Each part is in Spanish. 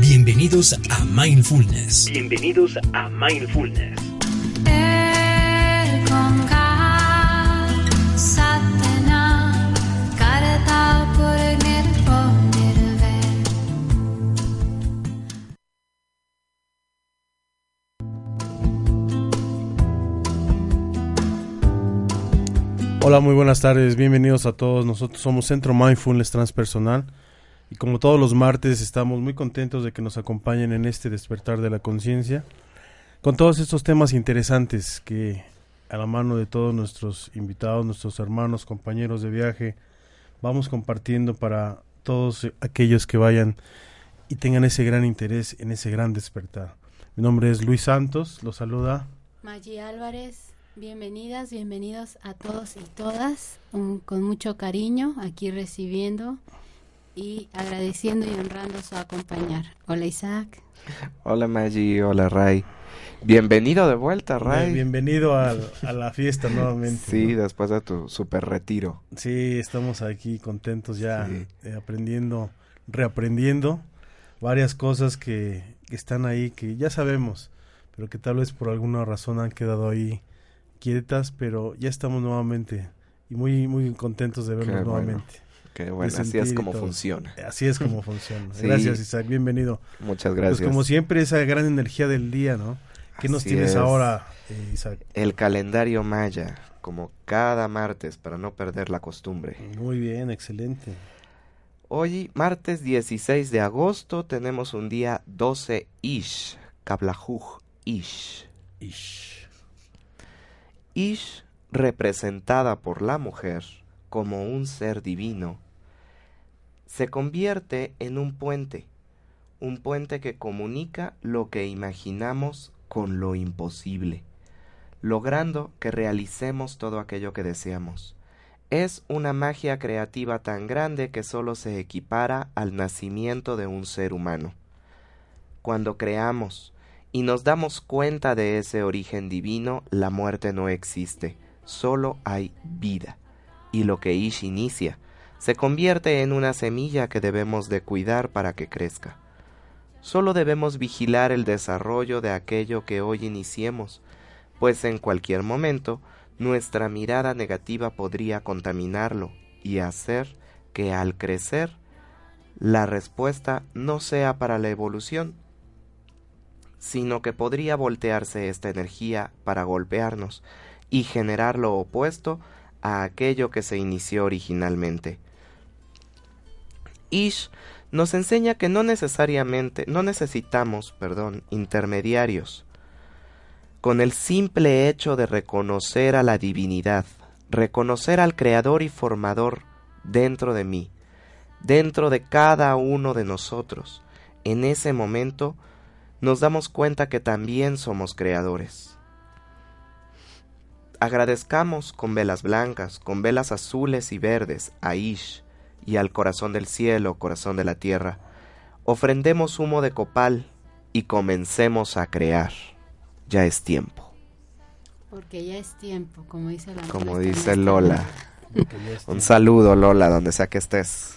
Bienvenidos a Mindfulness. Bienvenidos a Mindfulness. Hola, muy buenas tardes, bienvenidos a todos. Nosotros somos Centro Mindfulness Transpersonal y como todos los martes estamos muy contentos de que nos acompañen en este despertar de la conciencia con todos estos temas interesantes que a la mano de todos nuestros invitados, nuestros hermanos, compañeros de viaje, vamos compartiendo para todos aquellos que vayan y tengan ese gran interés en ese gran despertar. Mi nombre es Luis Santos, los saluda Maggi Álvarez. Bienvenidas, bienvenidos a todos y todas, con mucho cariño aquí recibiendo y agradeciendo y honrando su acompañar. Hola Isaac. Hola Maggi, hola Ray. Bienvenido de vuelta, Ray. Bienvenido a, la fiesta nuevamente. Sí, después de tu super retiro. Sí, estamos aquí contentos ya eh, aprendiendo, reaprendiendo varias cosas que, que están ahí que ya sabemos, pero que tal vez por alguna razón han quedado ahí quietas, pero ya estamos nuevamente y muy muy contentos de vernos nuevamente. Qué bueno, así es como funciona. Así es como funciona. Gracias, Isaac, bienvenido. Muchas gracias. Pues como siempre, esa gran energía del día, ¿no? ¿Qué nos tienes ahora, eh, Isaac? El calendario maya, como cada martes, para no perder la costumbre. Muy bien, excelente. Hoy, martes 16 de agosto, tenemos un día 12 Ish, Kablajuj Ish. Ish. Ish, representada por la mujer como un ser divino, se convierte en un puente, un puente que comunica lo que imaginamos con lo imposible, logrando que realicemos todo aquello que deseamos. Es una magia creativa tan grande que solo se equipara al nacimiento de un ser humano. Cuando creamos, y nos damos cuenta de ese origen divino, la muerte no existe, solo hay vida. Y lo que Ish inicia se convierte en una semilla que debemos de cuidar para que crezca. Solo debemos vigilar el desarrollo de aquello que hoy iniciemos, pues en cualquier momento nuestra mirada negativa podría contaminarlo y hacer que al crecer la respuesta no sea para la evolución, sino que podría voltearse esta energía para golpearnos y generar lo opuesto a aquello que se inició originalmente. Ish nos enseña que no necesariamente, no necesitamos, perdón, intermediarios. Con el simple hecho de reconocer a la divinidad, reconocer al Creador y Formador dentro de mí, dentro de cada uno de nosotros, en ese momento nos damos cuenta que también somos creadores. Agradezcamos con velas blancas, con velas azules y verdes a Ish y al corazón del cielo, corazón de la tierra. Ofrendemos humo de copal y comencemos a crear. Ya es tiempo. Porque ya es tiempo, como dice la Como dice Lola. Un saludo Lola, donde sea que estés.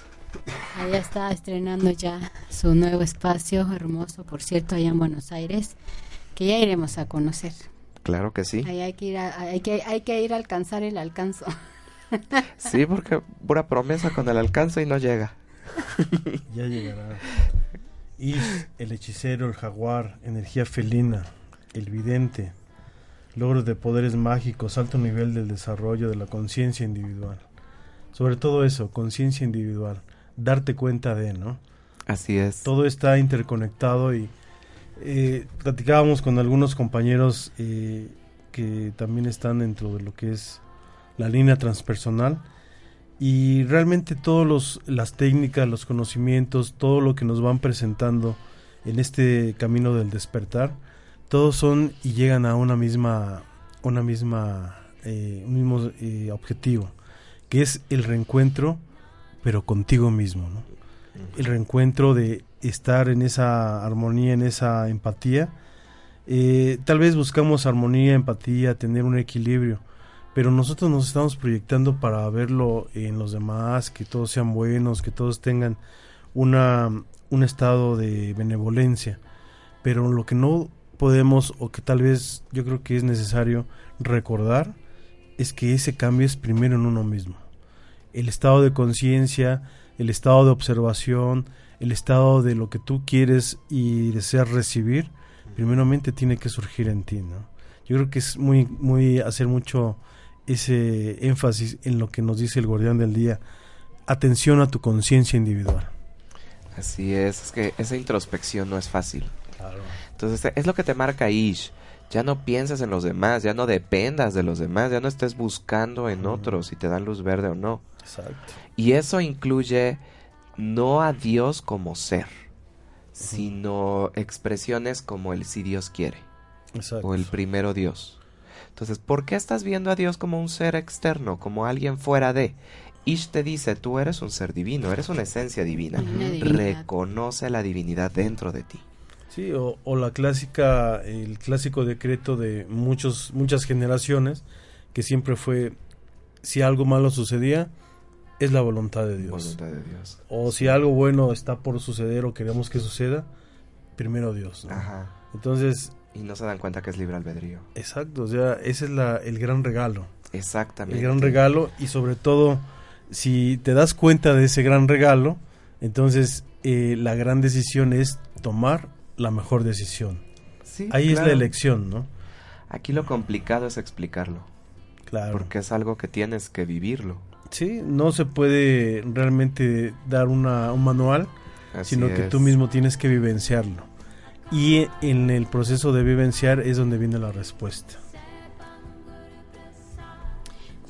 Allá está estrenando ya su nuevo espacio hermoso, por cierto, allá en Buenos Aires, que ya iremos a conocer. Claro que sí. hay que ir a, hay que, hay que ir a alcanzar el alcanzo. Sí, porque pura promesa con el alcance y no llega. Ya llegará. Y el hechicero, el jaguar, energía felina, el vidente, logro de poderes mágicos, alto nivel del desarrollo de la conciencia individual. Sobre todo eso, conciencia individual, darte cuenta de, ¿no? Así es. Todo está interconectado y eh, platicábamos con algunos compañeros eh, que también están dentro de lo que es la línea transpersonal y realmente todas las técnicas, los conocimientos, todo lo que nos van presentando en este camino del despertar, todos son y llegan a una misma, una misma, eh, un mismo eh, objetivo, que es el reencuentro, pero contigo mismo, ¿no? El reencuentro de estar en esa armonía, en esa empatía. Eh, tal vez buscamos armonía, empatía, tener un equilibrio, pero nosotros nos estamos proyectando para verlo en los demás, que todos sean buenos, que todos tengan una, un estado de benevolencia. Pero lo que no podemos, o que tal vez yo creo que es necesario recordar, es que ese cambio es primero en uno mismo. El estado de conciencia, el estado de observación, el estado de lo que tú quieres y deseas recibir, primeramente tiene que surgir en ti, ¿no? Yo creo que es muy, muy hacer mucho ese énfasis en lo que nos dice el guardián del día. Atención a tu conciencia individual. Así es, es que esa introspección no es fácil. Entonces es lo que te marca Ish. Ya no pienses en los demás, ya no dependas de los demás, ya no estés buscando en otros si te dan luz verde o no. Exacto. Y eso incluye no a Dios como ser, sino expresiones como el si Dios quiere Exacto. o el primero Dios. Entonces, ¿por qué estás viendo a Dios como un ser externo, como alguien fuera de? Ish te dice, tú eres un ser divino, eres una esencia divina. Una. Reconoce la divinidad dentro de ti. Sí, o, o la clásica, el clásico decreto de muchos, muchas generaciones, que siempre fue, si algo malo sucedía, es la voluntad de Dios. Voluntad de Dios. O si algo bueno está por suceder o queremos que suceda, primero Dios. ¿no? Ajá. Entonces, Y no se dan cuenta que es libre albedrío. exacto, o sea, ese es la, el gran regalo. Exactamente. El gran regalo y sobre todo, si te das cuenta de ese gran regalo, entonces eh, la gran decisión es tomar la mejor decisión. Sí, Ahí es la elección, ¿no? Aquí lo complicado es explicarlo, Claro. porque es algo que tienes que vivirlo. Sí, no se puede realmente dar una, un manual, Así sino que es. tú mismo tienes que vivenciarlo. Y en el proceso de vivenciar es donde viene la respuesta.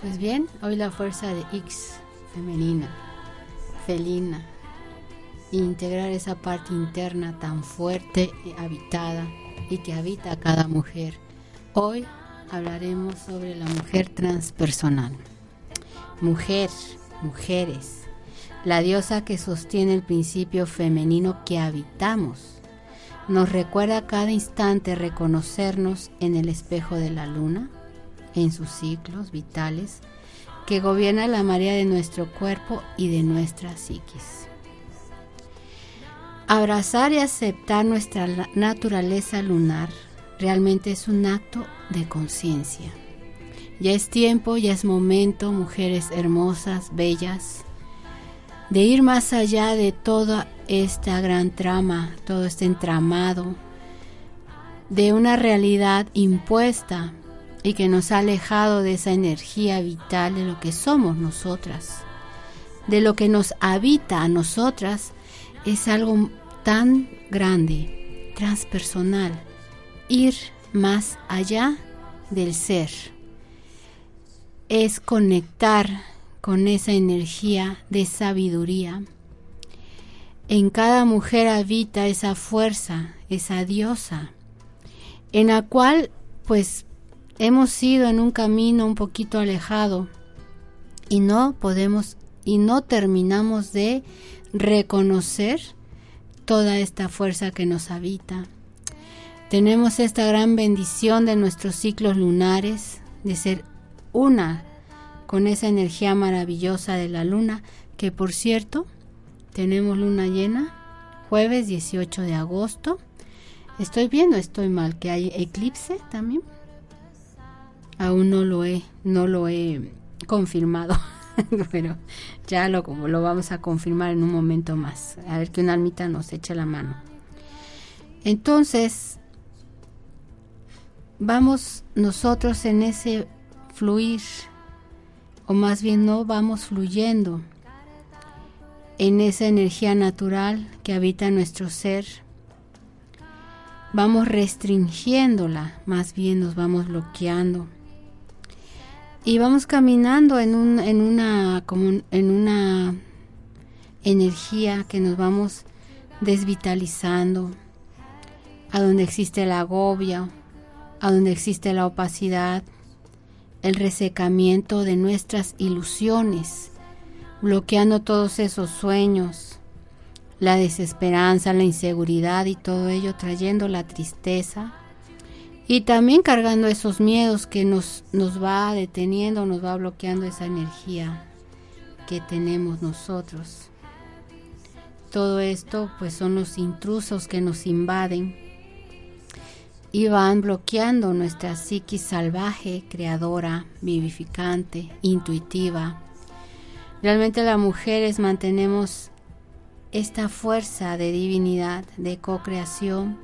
Pues bien, hoy la fuerza de X femenina, felina, integrar esa parte interna tan fuerte y habitada y que habita a cada mujer. Hoy hablaremos sobre la mujer transpersonal. Mujer, mujeres, la diosa que sostiene el principio femenino que habitamos. Nos recuerda a cada instante reconocernos en el espejo de la luna, en sus ciclos vitales, que gobierna la marea de nuestro cuerpo y de nuestra psiquis. Abrazar y aceptar nuestra naturaleza lunar realmente es un acto de conciencia. Ya es tiempo, ya es momento, mujeres hermosas, bellas, de ir más allá de toda esta gran trama, todo este entramado, de una realidad impuesta y que nos ha alejado de esa energía vital de lo que somos nosotras, de lo que nos habita a nosotras, es algo tan grande, transpersonal, ir más allá del ser, es conectar con esa energía de sabiduría. En cada mujer habita esa fuerza, esa diosa, en la cual pues hemos ido en un camino un poquito alejado y no podemos y no terminamos de reconocer toda esta fuerza que nos habita. Tenemos esta gran bendición de nuestros ciclos lunares, de ser una con esa energía maravillosa de la luna, que por cierto, tenemos luna llena jueves 18 de agosto. Estoy viendo, estoy mal, que hay eclipse también. Aún no lo he, no lo he confirmado, pero ya lo, lo vamos a confirmar en un momento más. A ver que una almita nos eche la mano. Entonces, vamos nosotros en ese fluir, o más bien no vamos fluyendo en esa energía natural que habita nuestro ser. Vamos restringiéndola, más bien nos vamos bloqueando. Y vamos caminando en, un, en, una, como en una energía que nos vamos desvitalizando, a donde existe el agobio, a donde existe la opacidad, el resecamiento de nuestras ilusiones, bloqueando todos esos sueños, la desesperanza, la inseguridad y todo ello trayendo la tristeza y también cargando esos miedos que nos, nos va deteniendo, nos va bloqueando esa energía que tenemos nosotros. Todo esto pues son los intrusos que nos invaden y van bloqueando nuestra psiquis salvaje, creadora, vivificante, intuitiva. Realmente las mujeres mantenemos esta fuerza de divinidad, de co-creación,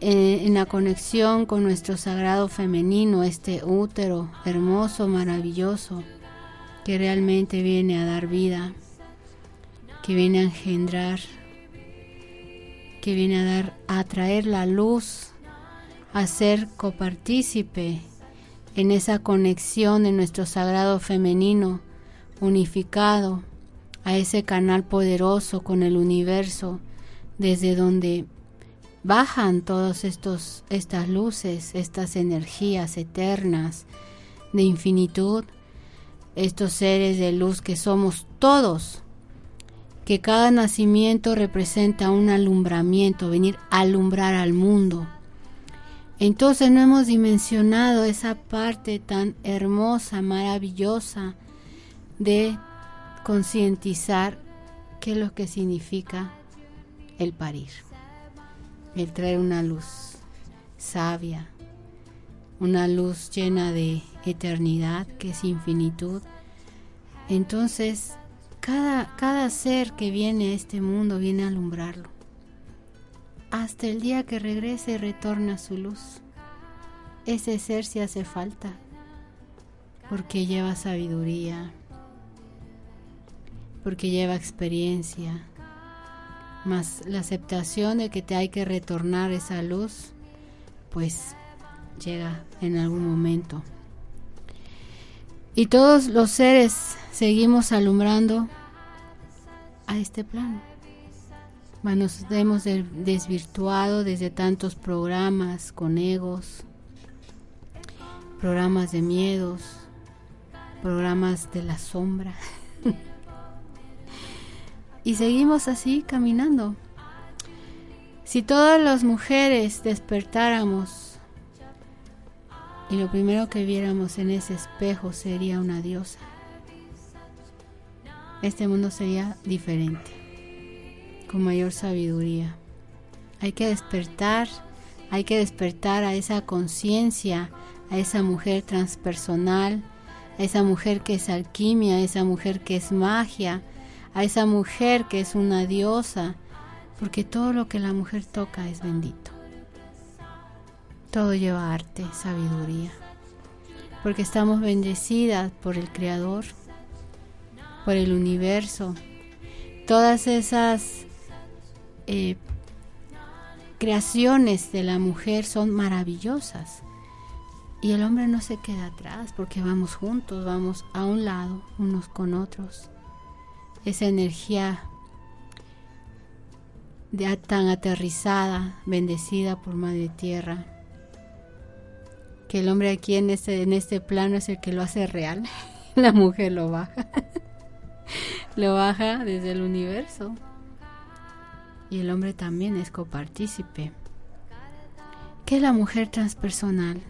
en, en la conexión con nuestro sagrado femenino, este útero hermoso, maravilloso, que realmente viene a dar vida, que viene a engendrar, que viene a dar, a traer la luz, a ser copartícipe en esa conexión de nuestro sagrado femenino unificado a ese canal poderoso con el universo desde donde bajan estos estas luces, estas energías eternas de infinitud, estos seres de luz que somos todos que cada nacimiento representa un alumbramiento, venir a alumbrar al mundo. Entonces no hemos dimensionado esa parte tan hermosa, maravillosa de concientizar qué es lo que significa el parir, el traer una luz sabia, una luz llena de eternidad que es infinitud. Entonces cada, cada ser que viene a este mundo viene a alumbrarlo. Hasta el día que regrese y retorna su luz. Ese ser se hace falta porque lleva sabiduría, porque lleva experiencia, más la aceptación de que te hay que retornar esa luz, pues llega en algún momento. Y todos los seres seguimos alumbrando a este plano. Nos hemos desvirtuado desde tantos programas con egos, programas de miedos, programas de la sombra. y seguimos así caminando. Si todas las mujeres despertáramos y lo primero que viéramos en ese espejo sería una diosa. Este mundo sería diferente, con mayor sabiduría. Hay que despertar, hay que despertar a esa conciencia, a esa mujer transpersonal, a esa mujer que es alquimia, a esa mujer que es magia, a esa mujer que es una diosa, porque todo lo que la mujer toca es bendito. Todo lleva arte, sabiduría, porque estamos bendecidas por el Creador, por el universo. Todas esas eh, creaciones de la mujer son maravillosas. Y el hombre no se queda atrás porque vamos juntos, vamos a un lado, unos con otros. Esa energía tan aterrizada, bendecida por Madre Tierra, que el hombre aquí en este, en este plano es el que lo hace real, la mujer lo baja, lo baja desde el universo. Y el hombre también es copartícipe. ¿Qué es la mujer transpersonal?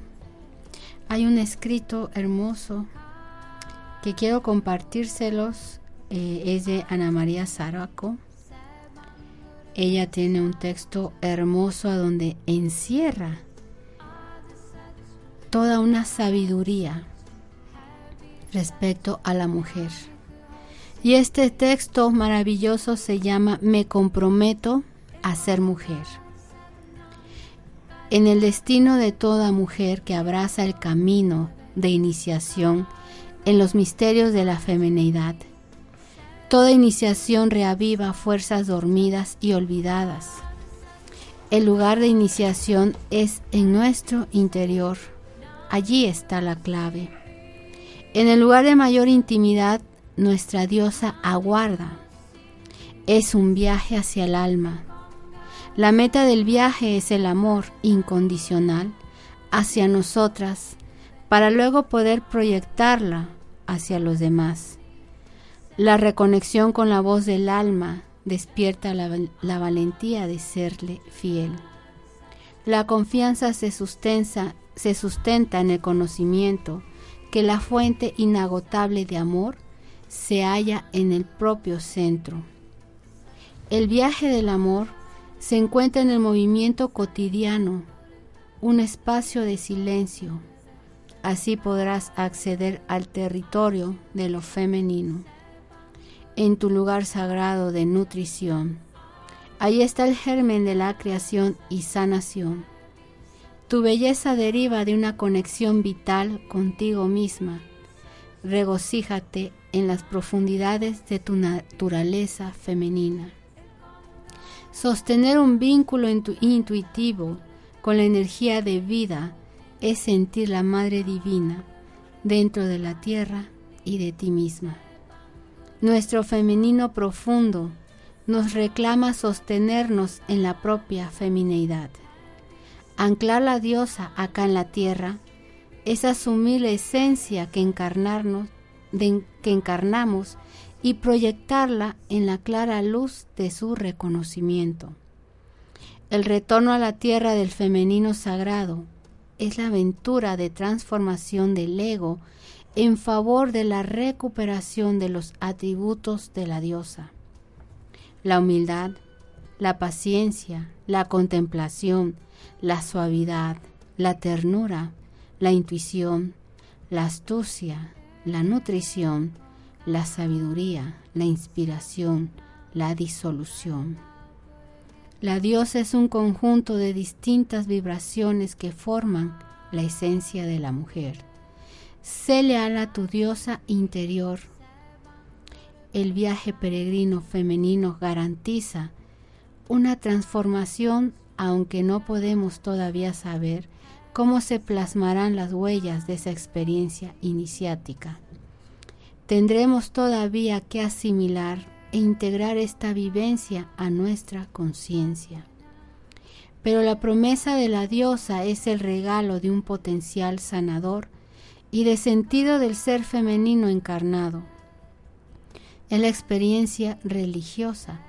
Hay un escrito hermoso que quiero compartírselos, eh, es de Ana María Zaraco. Ella tiene un texto hermoso a donde encierra toda una sabiduría respecto a la mujer. Y este texto maravilloso se llama Me comprometo a ser mujer. en el destino de toda mujer que abraza el camino de iniciación en los misterios de la feminidad. Toda iniciación reaviva fuerzas dormidas y olvidadas. El lugar de iniciación es en nuestro interior. Allí está la clave. En el lugar de mayor intimidad, nuestra diosa aguarda. Es un viaje hacia el alma. La meta del viaje es el amor incondicional hacia nosotras para luego poder proyectarla hacia los demás. La reconexión con la voz del alma despierta la, valentía de serle fiel. La confianza se sustenta en el conocimiento que la fuente inagotable de amor se halla en el propio centro. El viaje del amor se encuentra en el movimiento cotidiano, un espacio de silencio. Así podrás acceder al territorio de lo femenino, en tu lugar sagrado de nutrición. Ahí está el germen de la creación y sanación. Tu belleza deriva de una conexión vital contigo misma. Regocíjate en las profundidades de tu naturaleza femenina. Sostener un vínculo intuitivo con la energía de vida es sentir la Madre Divina dentro de la tierra y de ti misma. Nuestro femenino profundo nos reclama sostenernos en la propia femineidad. Anclar la diosa acá en la tierra es asumir la esencia que, encarnarnos, que encarnamos y proyectarla en la clara luz de su reconocimiento. El retorno a la tierra del femenino sagrado es la aventura de transformación del ego en favor de la recuperación de los atributos de la diosa. La humildad, la paciencia, la contemplación, la suavidad, la ternura, la intuición, la astucia, la nutrición, la sabiduría, la inspiración, la disolución. La diosa es un conjunto de distintas vibraciones que forman la esencia de la mujer. Sé leal a tu diosa interior. El viaje peregrino femenino garantiza una transformación aunque no podemos todavía saber cómo se plasmarán las huellas de esa experiencia iniciática. Tendremos todavía que asimilar e integrar esta vivencia a nuestra conciencia. Pero la promesa de la diosa es el regalo de un potencial sanador y de sentido del ser femenino encarnado. Es la experiencia religiosa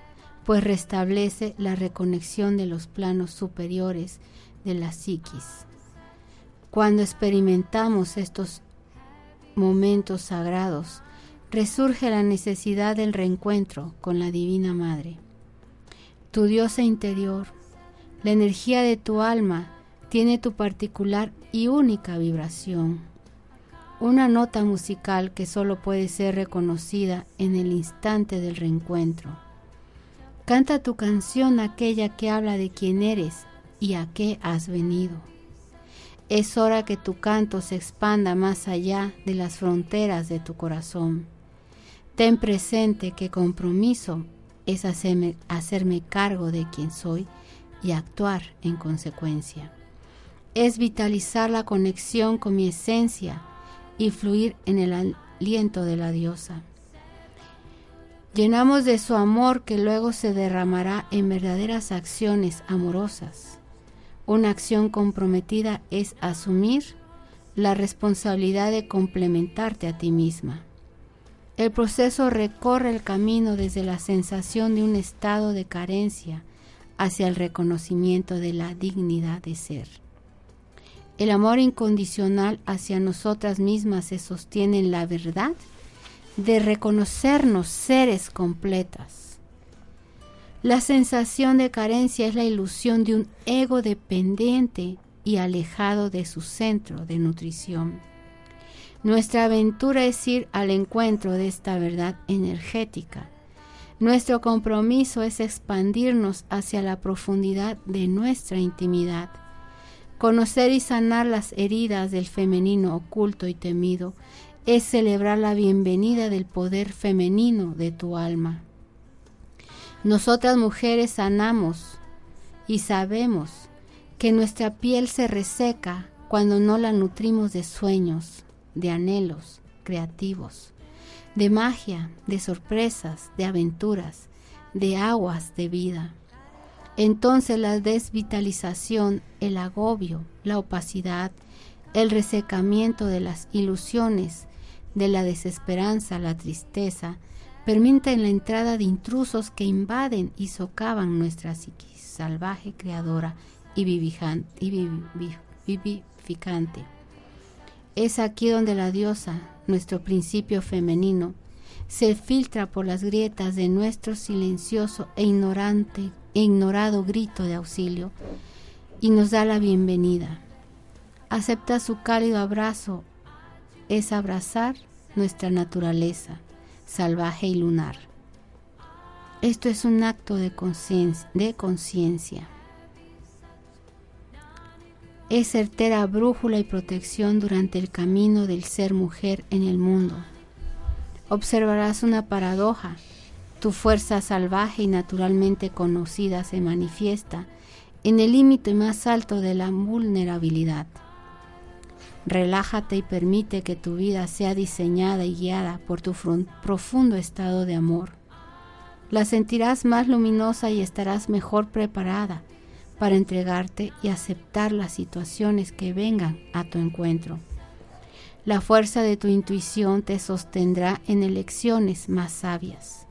pues restablece la reconexión de los planos superiores de la psiquis. Cuando experimentamos estos momentos sagrados, resurge la necesidad del reencuentro con la Divina Madre. Tu diosa interior, la energía de tu alma, tiene tu particular y única vibración, una nota musical que solo puede ser reconocida en el instante del reencuentro Canta tu canción aquella que habla de quién eres y a qué has venido. Es hora que tu canto se expanda más allá de las fronteras de tu corazón. Ten presente que compromiso es hacerme, hacerme cargo de quien soy y actuar en consecuencia. Es vitalizar la conexión con mi esencia y fluir en el aliento de la diosa. Llenamos de su amor que luego se derramará en verdaderas acciones amorosas. Una acción comprometida es asumir la responsabilidad de complementarte a ti misma. El proceso recorre el camino desde la sensación de un estado de carencia hacia el reconocimiento de la dignidad de ser. El amor incondicional hacia nosotras mismas se sostiene en la verdad de reconocernos seres completas. La sensación de carencia es la ilusión de un ego dependiente y alejado de su centro de nutrición. Nuestra aventura es ir al encuentro de esta verdad energética. Nuestro compromiso es expandirnos hacia la profundidad de nuestra intimidad. Conocer y sanar las heridas del femenino oculto y temido es celebrar la bienvenida del poder femenino de tu alma. Nosotras mujeres sanamos y sabemos que nuestra piel se reseca cuando no la nutrimos de sueños, de anhelos creativos, de magia, de sorpresas, de aventuras, de aguas de vida. Entonces la desvitalización, el agobio, la opacidad, el resecamiento de las ilusiones, de la desesperanza, la tristeza, permiten la entrada de intrusos que invaden y socavan nuestra psiquis salvaje, creadora y, vivificante. Es aquí donde la diosa, nuestro principio femenino, se filtra por las grietas de nuestro silencioso e ignorante e ignorado grito de auxilio y nos da la bienvenida. Acepta su cálido abrazo, es abrazar nuestra naturaleza salvaje y lunar. Esto es un acto de conciencia. Es certera brújula y protección durante el camino del ser mujer en el mundo. Observarás una paradoja. Tu fuerza salvaje y naturalmente conocida se manifiesta en el límite más alto de la vulnerabilidad. Relájate y permite que tu vida sea diseñada y guiada por tu profundo estado de amor. La sentirás más luminosa y estarás mejor preparada para entregarte y aceptar las situaciones que vengan a tu encuentro. La fuerza de tu intuición te sostendrá en elecciones más sabias.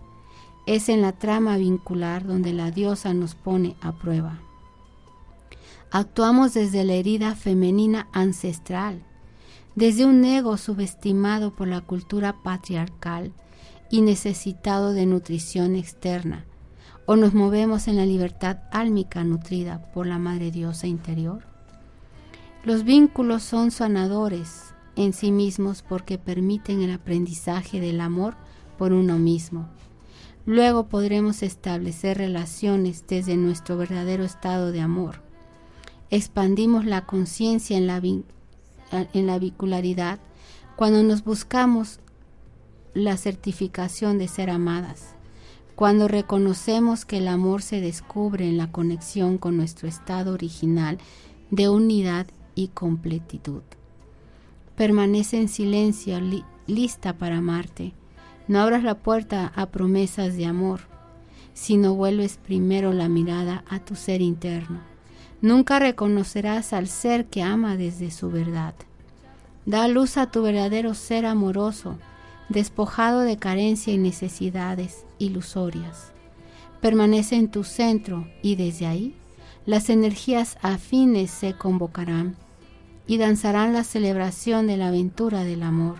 Es en la trama vincular donde la diosa nos pone a prueba. Actuamos desde la herida femenina ancestral, desde un ego subestimado por la cultura patriarcal y necesitado de nutrición externa, o nos movemos en la libertad álmica nutrida por la Madre Diosa interior. Los vínculos son sanadores en sí mismos porque permiten el aprendizaje del amor por uno mismo. Luego podremos establecer relaciones desde nuestro verdadero estado de amor expandimos la conciencia en la, en la bicularidad cuando nos buscamos la certificación de ser amadas, cuando reconocemos que el amor se descubre en la conexión con nuestro estado original de unidad y completitud. Permanece en silencio, lista para amarte. No abras la puerta a promesas de amor, sino vuelves primero la mirada a tu ser interno Nunca reconocerás al ser que ama desde su verdad. Da luz a tu verdadero ser amoroso, despojado de carencia y necesidades ilusorias. Permanece en tu centro y desde ahí las energías afines se convocarán y danzarán la celebración de la aventura del amor,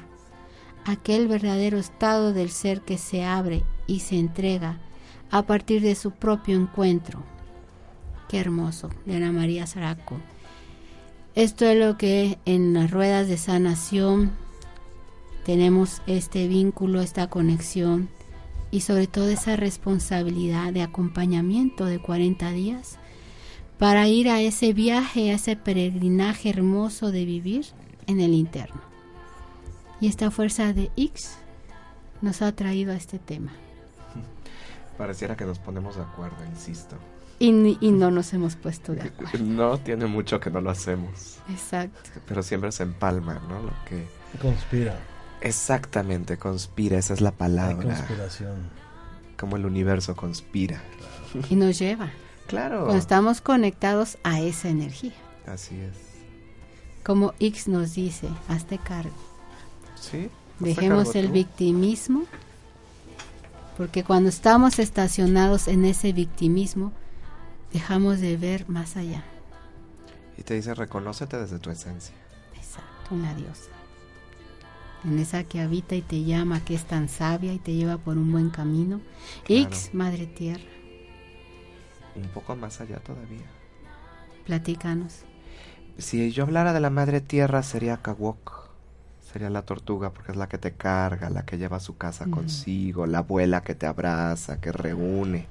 aquel verdadero estado del ser que se abre y se entrega a partir de su propio encuentro Hermoso, de Ana María Zaraco. Esto es lo que en las ruedas de sanación tenemos este vínculo, esta conexión y sobre todo esa responsabilidad de acompañamiento de 40 días para ir a ese viaje, a ese peregrinaje hermoso de vivir en el interno. Y esta fuerza de X nos ha traído a este tema. Pareciera que nos ponemos de acuerdo, insisto. Y, no nos hemos puesto de acuerdo. No, tiene mucho que no lo hacemos. Exacto. Pero siempre se empalma, ¿no? Lo que... Conspira. Exactamente, conspira, esa es la palabra. conspiración. Como el universo conspira. Y nos lleva. Claro. Cuando estamos conectados a esa energía. Así es. Como X nos dice, hazte cargo. Sí. Dejemos el victimismo, porque cuando estamos estacionados en ese victimismo, dejamos de ver más allá. Y te dice, reconócete desde tu esencia. Exacto, una diosa. En esa que habita y te llama, que es tan sabia y te lleva por un buen camino. X, Madre Tierra. Un poco más allá todavía. Platícanos. Si yo hablara de la Madre Tierra sería Kawok. Sería la tortuga porque es la que te carga, la que lleva a su casa consigo, la abuela que te abraza, que reúne.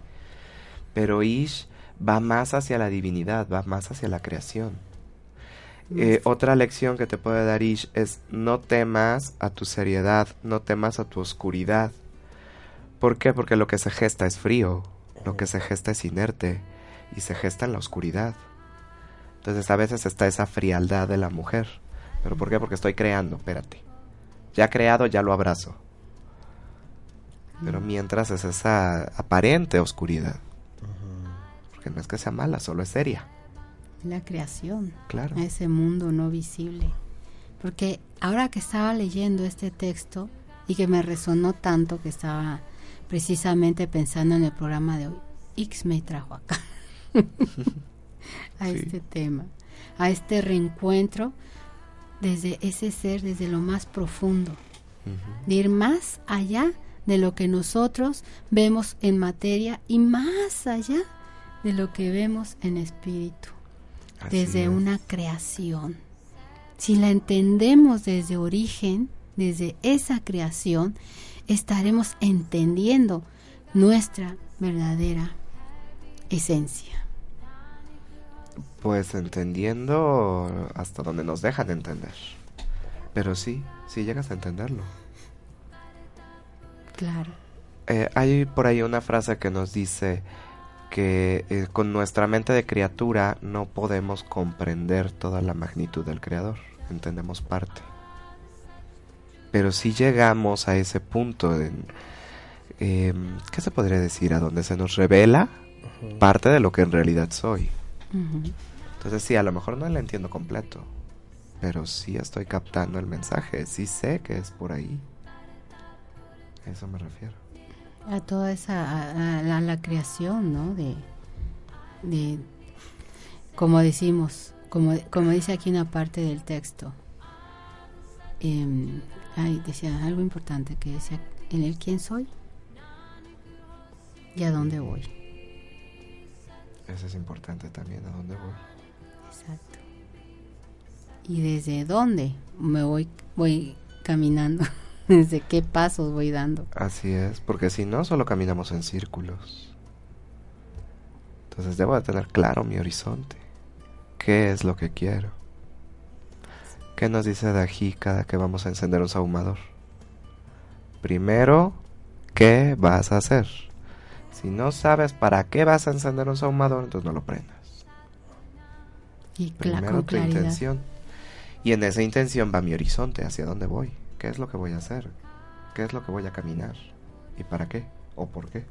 Pero Ish va más hacia la divinidad, va más hacia la creación. Eh, otra lección que te puede dar Ish es no temas a tu seriedad, no temas a tu oscuridad. ¿Por qué? Porque lo que se gesta es frío, lo que se gesta es inerte y se gesta en la oscuridad. Entonces a veces está esa frialdad de la mujer. ¿Pero por qué? Porque estoy creando, espérate. Ya creado, ya lo abrazo. Pero mientras es esa aparente oscuridad. Porque no es que sea mala, solo es seria. La creación. Claro. Ese mundo no visible. Porque ahora que estaba leyendo este texto y que me resonó tanto que estaba precisamente pensando en el programa de hoy, X me trajo acá a este tema, a este reencuentro desde ese ser, desde lo más profundo, de ir más allá de lo que nosotros vemos en materia y más allá de lo que vemos en espíritu, desde una creación. Si la entendemos desde origen, desde esa creación, estaremos entendiendo nuestra verdadera esencia. Pues entendiendo hasta donde nos dejan entender. Pero sí, sí llegas a entenderlo. Claro. Eh, hay por ahí una frase que nos dice que eh, con nuestra mente de criatura no podemos comprender toda la magnitud del creador, entendemos parte. Pero si llegamos a ese punto, en, em, ¿qué se podría decir? A donde se nos revela parte de lo que en realidad soy. Entonces sí, a lo mejor no la entiendo completo, pero sí estoy captando el mensaje, sí sé que es por ahí. A eso me refiero. A toda esa, a, la creación, ¿no? De, de, como decimos, como, como dice aquí una parte del texto, eh, ay, decía algo importante que decía, en el quién soy y a dónde voy. Eso es importante también, a dónde voy. Exacto. Y desde dónde me voy, voy caminando. desde qué pasos voy dando. Así es, porque si no, solo caminamos en círculos. Entonces debo de tener claro mi horizonte. ¿Qué es lo que quiero? ¿Qué nos dice Dají cada que vamos a encender un sahumador? Primero, ¿qué vas a hacer? Si no sabes para qué vas a encender un sahumador, entonces no lo prendas. Y Primero tu intención. Y en esa intención va mi horizonte, hacia dónde voy. ¿Qué es lo que voy a hacer? ¿Qué es lo que voy a caminar? ¿Y para qué? ¿O por qué?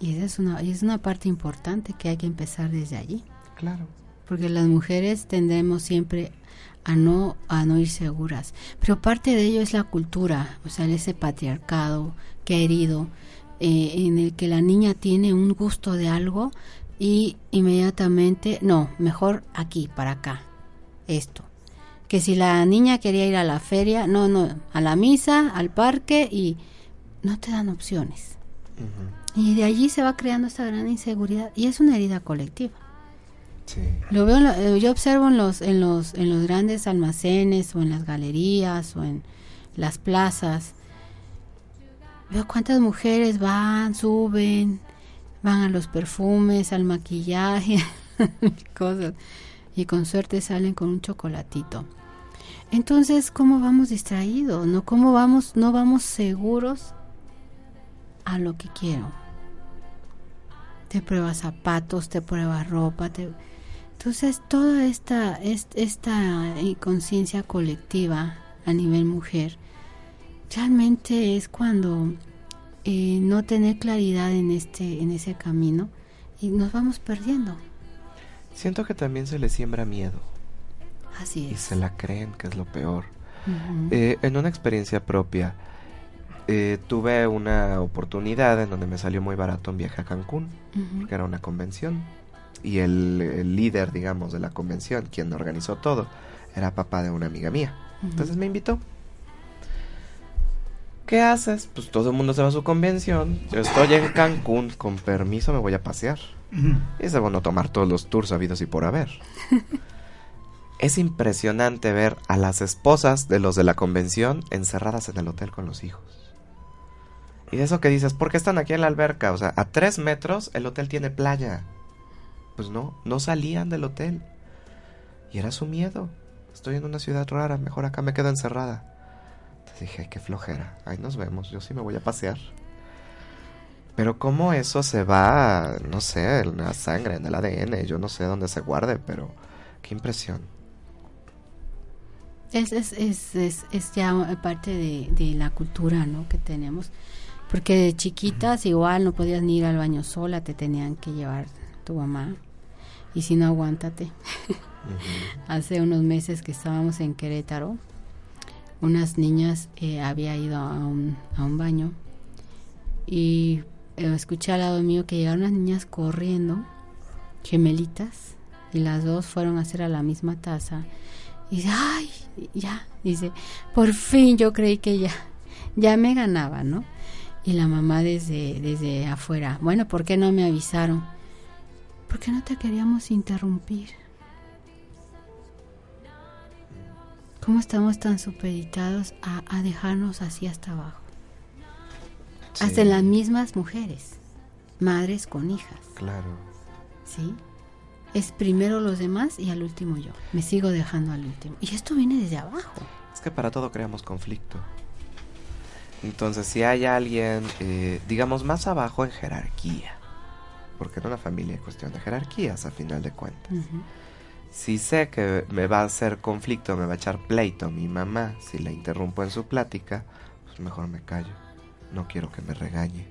Y esa es una, es una parte importante que hay que empezar desde allí. Claro. Porque las mujeres tendemos siempre a no, a no ir seguras. Pero parte de ello es la cultura, o sea, ese patriarcado que ha herido, eh, en el que la niña tiene un gusto de algo y inmediatamente, no, mejor aquí, para acá, esto que si la niña quería ir a la feria, no, no, a la misa, al parque y no te dan opciones. Y de allí se va creando esta gran inseguridad y es una herida colectiva. Sí. Lo veo, eh, yo observo en los, en los, en los grandes almacenes o en las galerías o en las plazas. Veo cuántas mujeres van, suben, van a los perfumes, al maquillaje, cosas. Y con suerte salen con un chocolatito. Entonces, ¿cómo vamos distraídos? ¿No? ¿Cómo vamos, no vamos seguros a lo que quiero? Te pruebas zapatos, te pruebas ropa, entonces toda esta, esta conciencia colectiva a nivel mujer realmente es cuando eh, no tener claridad en este, en ese camino y nos vamos perdiendo. Siento que también se le siembra miedo. Así Y se la creen, que es lo peor. Eh, en una experiencia propia, eh, tuve una oportunidad en donde me salió muy barato un viaje a Cancún, porque era una convención. Y el, líder, digamos, de la convención, quien organizó todo, era papá de una amiga mía. Entonces me invitó. ¿Qué haces? Pues todo el mundo se va a su convención. Yo estoy en Cancún, con permiso me voy a pasear. Y es bueno tomar todos los tours habidos y por haber. Es impresionante ver a las esposas de los de la convención encerradas en el hotel con los hijos. Y de eso que dices, ¿por qué están aquí en la alberca? O sea, a tres metros el hotel tiene playa. Pues no, no salían del hotel. Y era su miedo. estoy en una ciudad rara, mejor acá me quedo encerrada. Entonces dije, ay, qué flojera, ahí nos vemos, yo sí me voy a pasear. Pero cómo eso se va, no sé, en la sangre, en el ADN, yo no sé dónde se guarde, pero qué impresión. Es, es, es, es, es ya parte de, de la cultura, ¿no? Que tenemos. Porque de chiquitas igual no podías ni ir al baño sola, te tenían que llevar tu mamá. Y si no, aguántate. Hace unos meses que estábamos en Querétaro, unas niñas eh, había ido a un, a un baño y eh, escuché al lado mío que llegaron unas niñas corriendo, gemelitas, y las dos fueron a hacer a la misma taza. Y dice, ay, ya, dice, por fin yo creí que ya, ya me ganaba, ¿no? Y la mamá desde, desde afuera, bueno, ¿por qué no me avisaron? Porque no te queríamos interrumpir. ¿Cómo estamos tan supeditados a, a dejarnos así hasta abajo? Sí, Hasta en las mismas mujeres, madres con hijas, Claro. ¿sí? Es primero los demás y al último yo. Me sigo dejando al último. Y esto viene desde abajo. Es que para todo creamos conflicto. Entonces, si hay alguien, eh, digamos, más abajo en jerarquía, porque en una familia hay cuestión de jerarquías a final de cuentas. Ujú. Si sé que me va a hacer conflicto, me va a echar pleito mi mamá si la interrumpo en su plática, pues mejor me callo. No quiero que me regañe.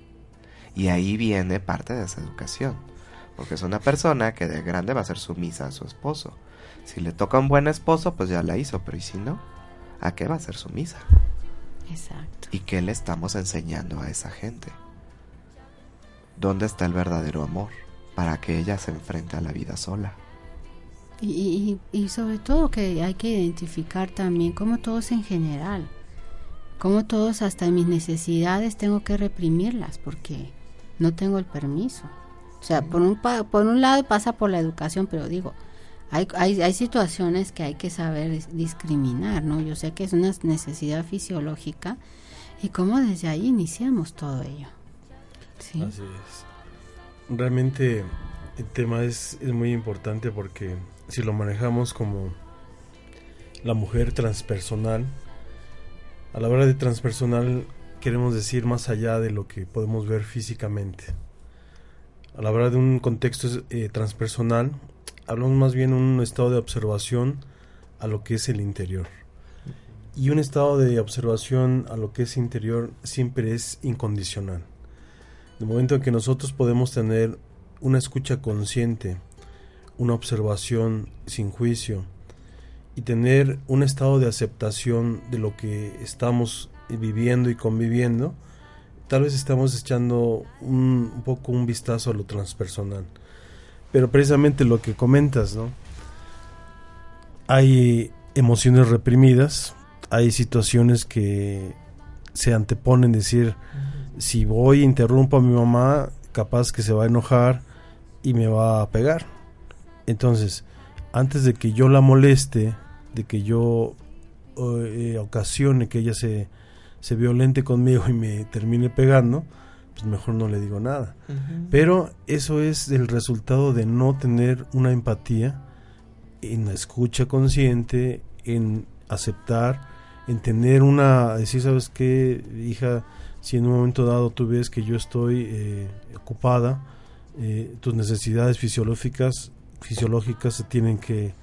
Y ahí viene parte de esa educación. Porque es una persona que de grande va a ser sumisa a su esposo. Si le toca un buen esposo, pues ya la hizo, pero ¿y si no? ¿A qué va a ser sumisa? Exacto. ¿Y qué le estamos enseñando a esa gente? ¿Dónde está el verdadero amor para que ella se enfrente a la vida sola? Y, y, y sobre todo que hay que identificar también como todos en general, como todos hasta mis necesidades tengo que reprimirlas porque no tengo el permiso. O sea, por un, por un lado pasa por la educación, pero digo, hay, hay, hay situaciones que hay que saber dis- discriminar, ¿no? Yo sé que es una necesidad fisiológica y cómo desde ahí iniciamos todo ello. ¿Sí? Así es. Realmente el tema es, es muy importante porque si lo manejamos como la mujer transpersonal, a la hora de transpersonal queremos decir más allá de lo que podemos ver físicamente. A la hora de un contexto eh, transpersonal, hablamos más bien de un estado de observación a lo que es el interior. Y un estado de observación a lo que es interior siempre es incondicional. De momento en que nosotros podemos tener una escucha consciente, una observación sin juicio y tener un estado de aceptación de lo que estamos viviendo y conviviendo, tal vez estamos echando un, un poco un vistazo a lo transpersonal. Pero precisamente lo que comentas, ¿no? Hay emociones reprimidas, hay situaciones que se anteponen, decir, si voy e interrumpo a mi mamá, capaz que se va a enojar y me va a pegar. Entonces, antes de que yo la moleste, de que yo eh, ocasione que ella se, se violente conmigo y me termine pegando, pues mejor no le digo nada. Pero eso es el resultado de no tener una empatía en la escucha consciente, en aceptar, en tener una, decir, ¿sabes qué, hija? Si en un momento dado tú ves que yo estoy eh, ocupada, eh, tus necesidades fisiológicas, fisiológicas se tienen que,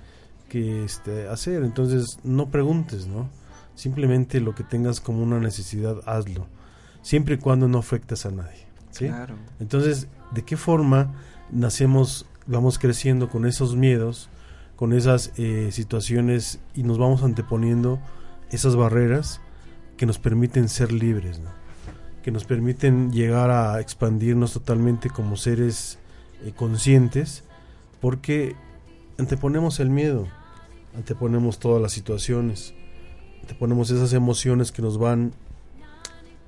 que este, hacer. Entonces, no preguntes, ¿no? Simplemente lo que tengas como una necesidad, hazlo. Siempre y cuando no afectes a nadie. ¿sí? Claro. Entonces, ¿de qué forma nacemos, vamos creciendo con esos miedos, con esas eh, situaciones y nos vamos anteponiendo esas barreras que nos permiten ser libres, ¿no? que nos permiten llegar a expandirnos totalmente como seres eh, conscientes, porque anteponemos el miedo, anteponemos todas las situaciones, anteponemos esas emociones que nos van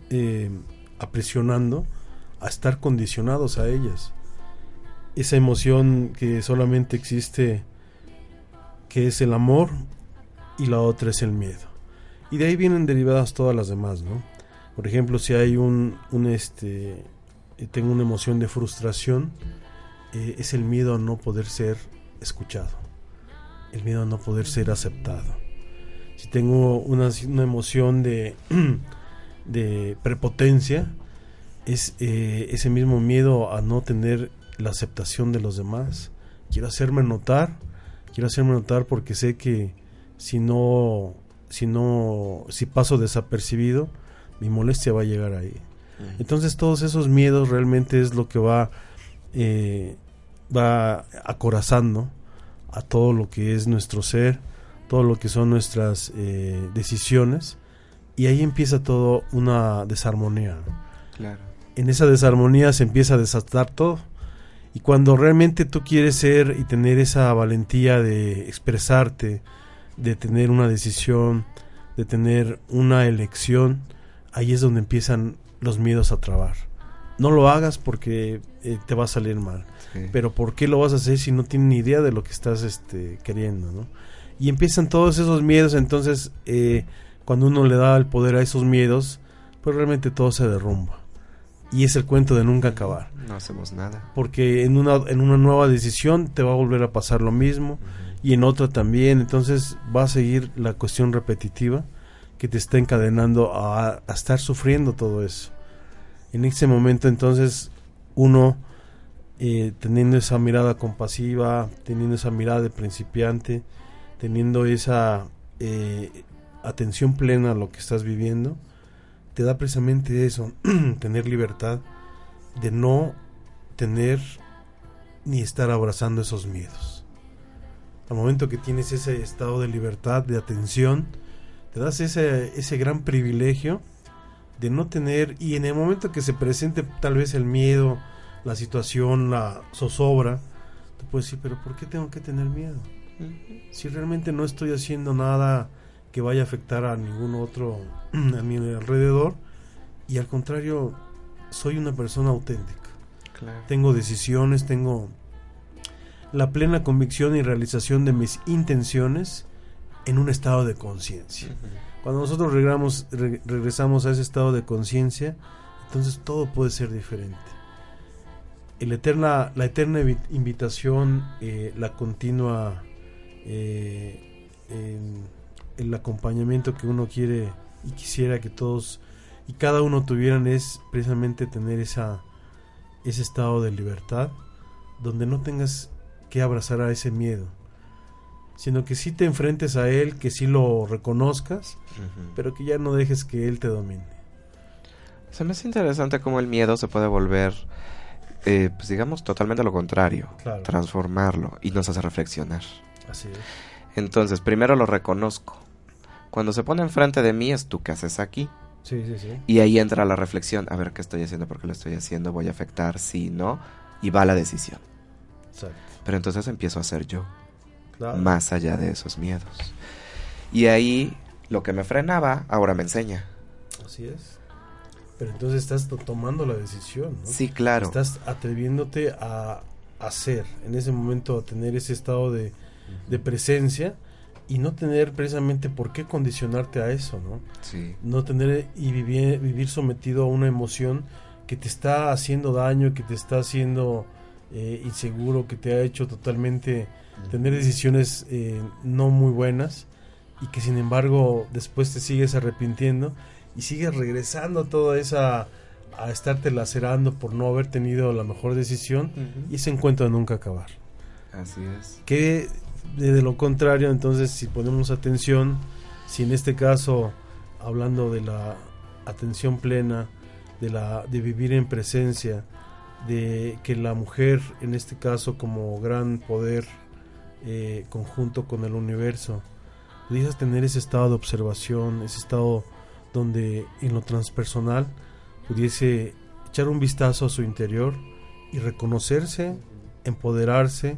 eh, aprisionando a estar condicionados a ellas. Esa emoción que solamente existe, que es el amor, y la otra es el miedo. Y de ahí vienen derivadas todas las demás, ¿no? Por ejemplo, si hay un, un este, eh, tengo una emoción de frustración, eh, es el miedo a no poder ser escuchado, el miedo a no poder ser aceptado. Si tengo una, una emoción de, de prepotencia, es eh, ese mismo miedo a no tener la aceptación de los demás. Quiero hacerme notar, quiero hacerme notar porque sé que si no, si no, si paso desapercibido, mi molestia va a llegar ahí. Entonces todos esos miedos realmente es lo que va, eh, va acorazando a todo lo que es nuestro ser, todo lo que son nuestras eh, decisiones y ahí empieza todo una desarmonía. En esa desarmonía se empieza a desatar todo. Y cuando realmente tú quieres ser y tener esa valentía de expresarte, de tener una decisión, de tener una elección, ahí es donde empiezan los miedos a trabar. No lo hagas porque eh, te va a salir mal. Pero ¿por qué lo vas a hacer si no tienes ni idea de lo que estás este, queriendo? ¿no? Y empiezan todos esos miedos, entonces eh, cuando uno le da el poder a esos miedos, pues realmente todo se derrumba. Y es el cuento de nunca acabar. No hacemos nada. Porque en una, en una nueva decisión te va a volver a pasar lo mismo y en otra también. Entonces va a seguir la cuestión repetitiva que te está encadenando a, estar sufriendo todo eso. En ese momento entonces uno eh, teniendo esa mirada compasiva, teniendo esa mirada de principiante, teniendo esa eh, atención plena a lo que estás viviendo, te da precisamente eso, tener libertad de no tener ni estar abrazando esos miedos. Al momento que tienes ese estado de libertad, de atención, te das ese, ese gran privilegio de no tener, y en el momento que se presente tal vez el miedo, la situación, la zozobra, tú puedes decir, pero ¿por qué tengo que tener miedo? Si realmente no estoy haciendo nada que vaya a afectar a ningún otro a mi alrededor, y al contrario, soy una persona auténtica. Tengo decisiones, tengo la plena convicción y realización de mis intenciones en un estado de conciencia. Cuando nosotros regresamos, regresamos a ese estado de conciencia, entonces todo puede ser diferente. El eterna, la eterna invitación, eh, la continua, eh, el acompañamiento que uno quiere y quisiera que todos y cada uno tuvieran es precisamente tener esa, ese estado de libertad donde no tengas que abrazar a ese miedo, sino que sí te enfrentes a él, que sí lo reconozcas, pero que ya no dejes que él te domine. Se me hace interesante cómo el miedo se puede volver, eh, pues digamos, totalmente lo contrario, transformarlo y nos hace reflexionar. Así es. Entonces, primero lo reconozco. Cuando se pone enfrente de mí es tú que haces aquí. Sí, sí, sí. Y ahí entra la reflexión, a ver qué estoy haciendo, por qué lo estoy haciendo, voy a afectar, sí, no, y va la decisión. Exacto. Pero entonces empiezo a ser yo más allá de esos miedos. Y ahí lo que me frenaba ahora me enseña. Así es. Pero entonces estás tomando la decisión, ¿no? Sí, claro. Estás atreviéndote a hacer, en ese momento a tener ese estado de, de presencia y no tener precisamente por qué condicionarte a eso, ¿no? Sí. No tener y vivir, vivir sometido a una emoción que te está haciendo daño, que te está haciendo eh, inseguro, que te ha hecho totalmente tener decisiones eh, no muy buenas y que sin embargo después te sigues arrepintiendo y sigues regresando a toda esa a estarte lacerando por no haber tenido la mejor decisión y ese encuentro de nunca acabar. Así es. Que de lo contrario, entonces si ponemos atención, si en este caso hablando de la atención plena, de la de vivir en presencia, de que la mujer en este caso como gran poder eh, conjunto con el universo, pudieras tener ese estado de observación, ese estado donde en lo transpersonal pudiese echar un vistazo a su interior y reconocerse, empoderarse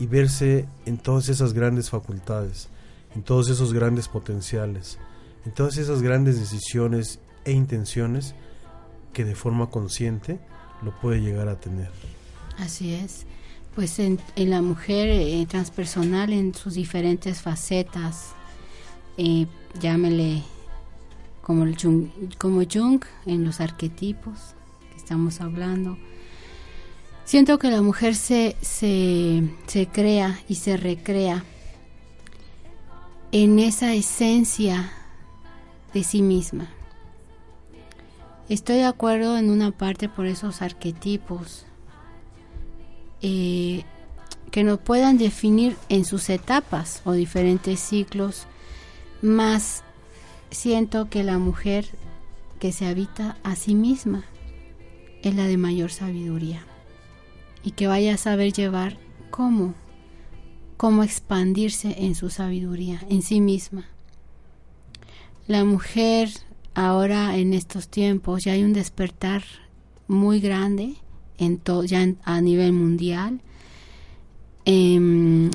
y verse en todas esas grandes facultades, en todos esos grandes potenciales, en todas esas grandes decisiones e intenciones que de forma consciente lo puede llegar a tener. Así es pues en, la mujer eh, transpersonal en sus diferentes facetas, eh, llámele como, el Jung, como Jung en los arquetipos que estamos hablando. Siento que la mujer se, se, se crea y se recrea en esa esencia de sí misma. Estoy de acuerdo en una parte por esos arquetipos eh, que nos puedan definir en sus etapas o diferentes ciclos, más siento que la mujer que se habita a sí misma es la de mayor sabiduría y que vaya a saber llevar cómo, cómo expandirse en su sabiduría, en sí misma. La mujer ahora en estos tiempos ya hay un despertar muy grande en todo ya a nivel mundial. Em,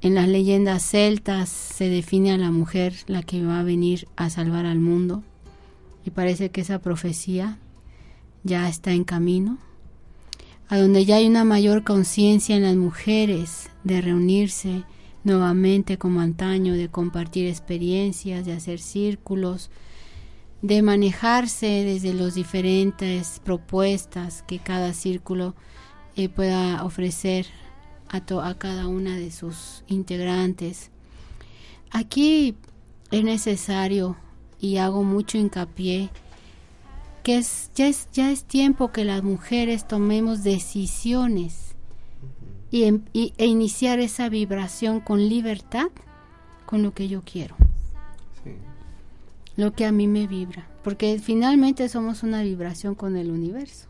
en las leyendas celtas se define a la mujer la que va a venir a salvar al mundo y parece que esa profecía ya está en camino, a donde ya hay una mayor conciencia en las mujeres de reunirse nuevamente como antaño, de compartir experiencias, de hacer círculos, de manejarse desde las diferentes propuestas que cada círculo eh, pueda ofrecer a, a cada una de sus integrantes. Aquí es necesario y hago mucho hincapié que es, ya, es, ya es tiempo que las mujeres tomemos decisiones y, em, e iniciar esa vibración con libertad con lo que yo quiero. Lo que a mí me vibra. Porque finalmente somos una vibración con el universo.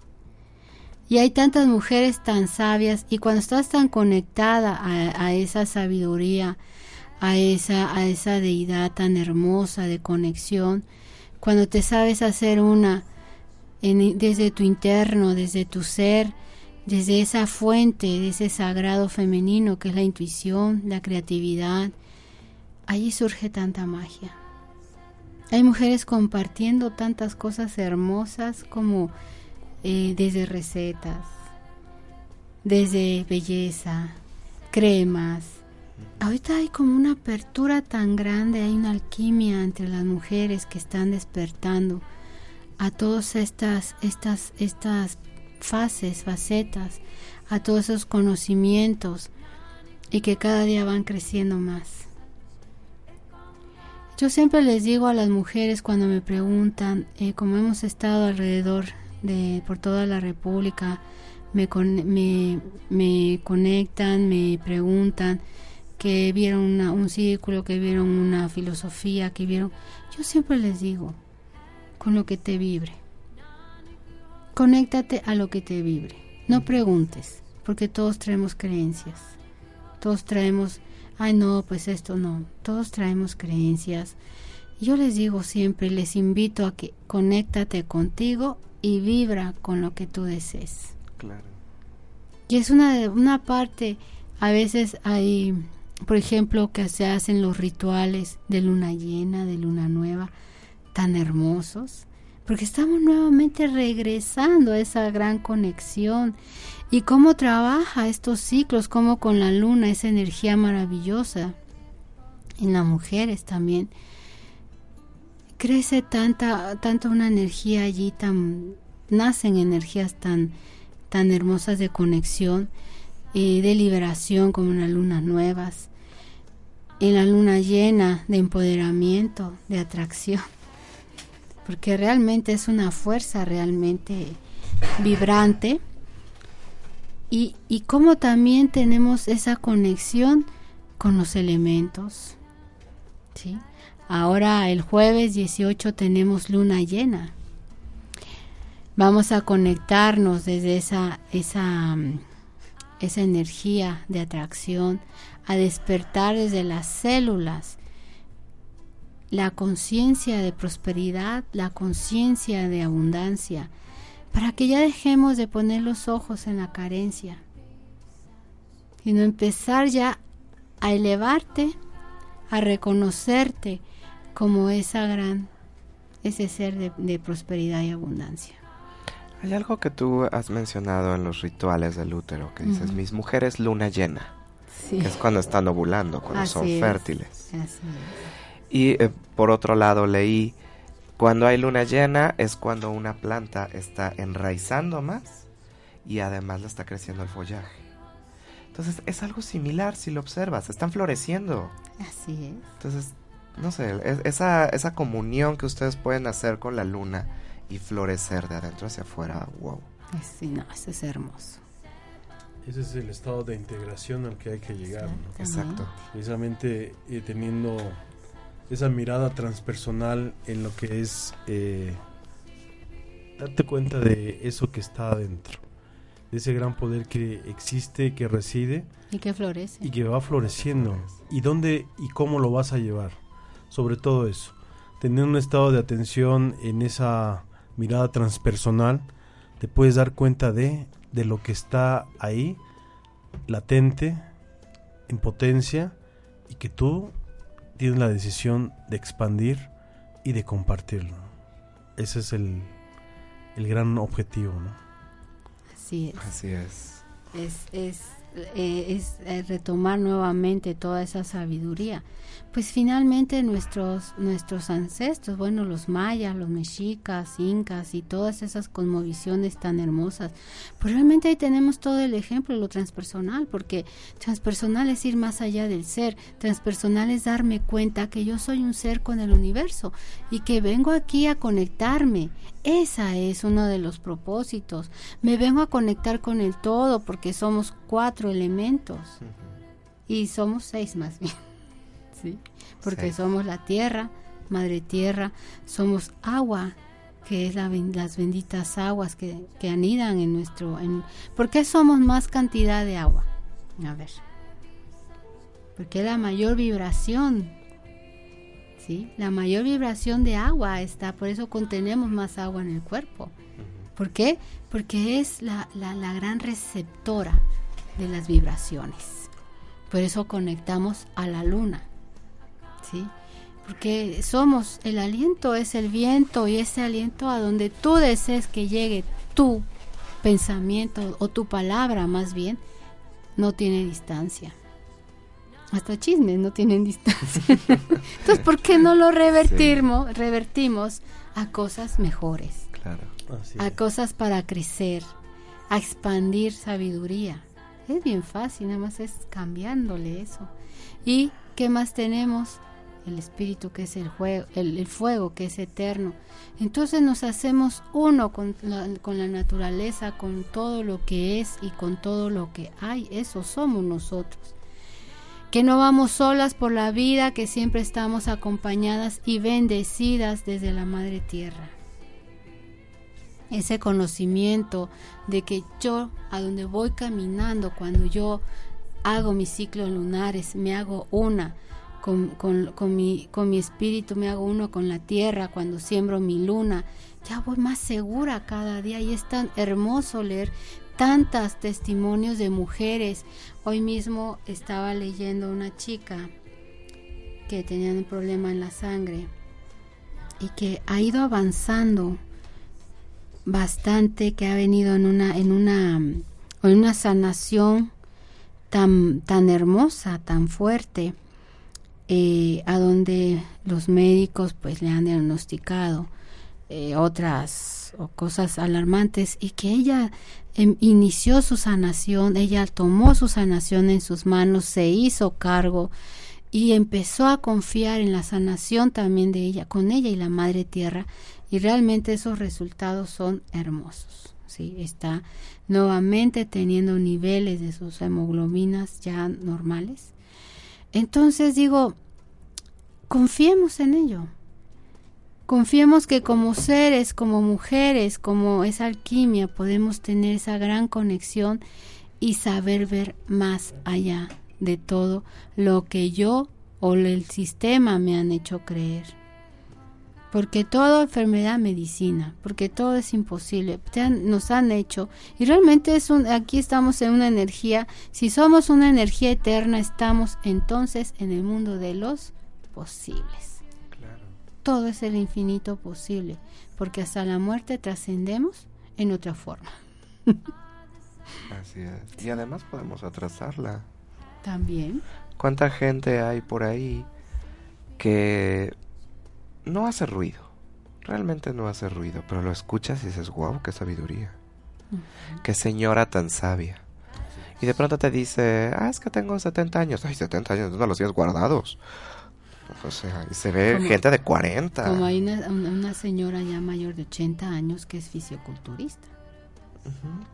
Y hay tantas mujeres tan sabias y cuando estás tan conectada a, a esa sabiduría, a esa, a esa deidad tan hermosa de conexión, cuando te sabes hacer una desde tu interno, desde tu ser, desde esa fuente, de ese sagrado femenino que es la intuición, la creatividad, allí surge tanta magia. Hay mujeres compartiendo tantas cosas hermosas como eh, desde recetas, desde belleza, cremas, Ahorita hay como una apertura tan grande, hay una alquimia entre las mujeres que están despertando a todas estas, estas, estas fases, facetas, a todos esos conocimientos y que cada día van creciendo más. Yo siempre les digo a las mujeres cuando me preguntan, eh, como hemos estado alrededor de por toda la República, me, me, me conectan, me preguntan, que vieron un círculo, que vieron una filosofía, que vieron... Yo siempre les digo, con lo que te vibre. Conéctate a lo que te vibre. No preguntes, porque todos traemos creencias. Todos traemos, ay no, pues esto no. Todos traemos creencias. Yo les digo siempre, les invito a que conéctate contigo y vibra con lo que tú desees. Claro. Y es una, una parte, a veces hay por ejemplo, que se hacen los rituales de luna llena, de luna nueva, tan hermosos, porque estamos nuevamente regresando a esa gran conexión. Y cómo trabaja estos ciclos, cómo con la luna, esa energía maravillosa, en las mujeres también, crece tanta, tanto una energía allí tan, nacen energías tan, tan hermosas de conexión, eh, de liberación como en las lunas nuevas, en la luna llena de empoderamiento, de atracción, porque realmente es una fuerza realmente vibrante y, y como también tenemos esa conexión con los elementos. ¿sí? Ahora el jueves 18 tenemos luna llena. Vamos a conectarnos desde esa, esa esa energía de atracción, a despertar desde las células la conciencia de prosperidad, la conciencia de abundancia, para que ya dejemos de poner los ojos en la carencia, sino empezar ya a elevarte, a reconocerte como esa gran, ese ser de, de prosperidad y abundancia. Hay algo que tú has mencionado en los rituales del útero, que dices, mis mujeres luna llena, que es cuando están ovulando, cuando son fértiles. Y eh, por otro lado leí, cuando hay luna llena es cuando una planta está enraizando más y además le está creciendo el follaje. Entonces es algo similar si lo observas, están floreciendo. Así es. Entonces no sé, esa, esa comunión que ustedes pueden hacer con la luna y florecer de adentro hacia afuera, wow. Sí, no, eso es hermoso. Ese es el estado de integración al que hay que llegar. Exacto. Precisamente eh, teniendo esa mirada transpersonal en lo que es eh, darte cuenta de eso que está adentro, de ese gran poder que existe, que reside y que florece. y que va floreciendo. Y dónde y cómo lo vas a llevar, sobre todo eso, tener un estado de atención en esa mirada transpersonal, te puedes dar cuenta de de lo que está ahí, latente, en potencia, y que tú tienes la decisión de expandir y de compartirlo. Ese es el, el gran objetivo, ¿no? Así es. Así es. Es, es, eh, es eh, retomar nuevamente toda esa sabiduría pues finalmente nuestros, nuestros ancestros, bueno, los mayas, los mexicas, incas y todas esas cosmovisiones tan hermosas, pues realmente ahí tenemos todo el ejemplo, lo transpersonal, porque transpersonal es ir más allá del ser, transpersonal es darme cuenta que yo soy un ser con el universo y que vengo aquí a conectarme. Esa es uno de los propósitos. Me vengo a conectar con el todo porque somos cuatro elementos y somos seis más bien. Porque somos la tierra, madre tierra, somos agua, que es la, las benditas aguas que, que, anidan en nuestro... En, ¿Por qué somos más cantidad de agua? A ver. Porque la mayor vibración, ¿sí? La mayor vibración de agua está, por eso contenemos más agua en el cuerpo. ¿Por qué? Porque es la, la, la gran receptora de las vibraciones. Por eso conectamos a la luna. ¿Sí? Porque somos, el aliento es el viento y ese aliento a donde tú desees que llegue tu pensamiento o tu palabra más bien, no tiene distancia. Hasta chismes no tienen distancia. Entonces, ¿por qué no lo revertimos, revertimos a cosas mejores? Claro. a cosas para crecer, a expandir sabiduría. Es bien fácil, nada más es cambiándole eso. ¿Y qué más tenemos? El espíritu que es el, juego, el, fuego que es eterno. Entonces nos hacemos uno con la, con la naturaleza, con todo lo que es y con todo lo que hay. Eso somos nosotros. Que no vamos solas por la vida, que siempre estamos acompañadas y bendecidas desde la Madre Tierra. Ese conocimiento de que yo, a donde voy caminando, cuando yo hago mis ciclos lunares, me hago una con, mi espíritu, me hago uno con la tierra, cuando siembro mi luna, ya voy más segura cada día y es tan hermoso leer tantos testimonios de mujeres. Hoy mismo estaba leyendo una chica que tenía un problema en la sangre y que ha ido avanzando bastante, que ha venido en una, en una, en una sanación tan, tan hermosa, tan fuerte eh, a donde los médicos pues le han diagnosticado eh, otras cosas alarmantes y que ella em, inició su sanación, ella tomó su sanación en sus manos, se hizo cargo y empezó a confiar en la sanación también de ella, con ella y la Madre Tierra, y realmente esos resultados son hermosos. ¿sí? Está nuevamente teniendo niveles de sus hemoglobinas ya normales entonces digo, confiemos en ello. Confiemos que como seres, como mujeres, como esa alquimia, podemos tener esa gran conexión y saber ver más allá de todo lo que yo o el sistema me han hecho creer porque toda enfermedad medicina, porque todo es imposible, nos han hecho y realmente es un, aquí estamos en una energía, si somos una energía eterna estamos entonces en el mundo de los posibles. Todo es el infinito posible, porque hasta la muerte trascendemos en otra forma. Así es. Y además podemos atrasarla. También. ¿Cuánta gente hay por ahí que no hace ruido. Realmente no hace ruido, pero lo escuchas y dices, wow, qué sabiduría. Qué señora tan sabia. Y de pronto te dice, ah, es que tengo 70 años. Ay, 70 años, no los tienes guardados. O sea, y se ve Como- gente de 40. Como hay una, señora ya mayor de 80 años que es fisioculturista.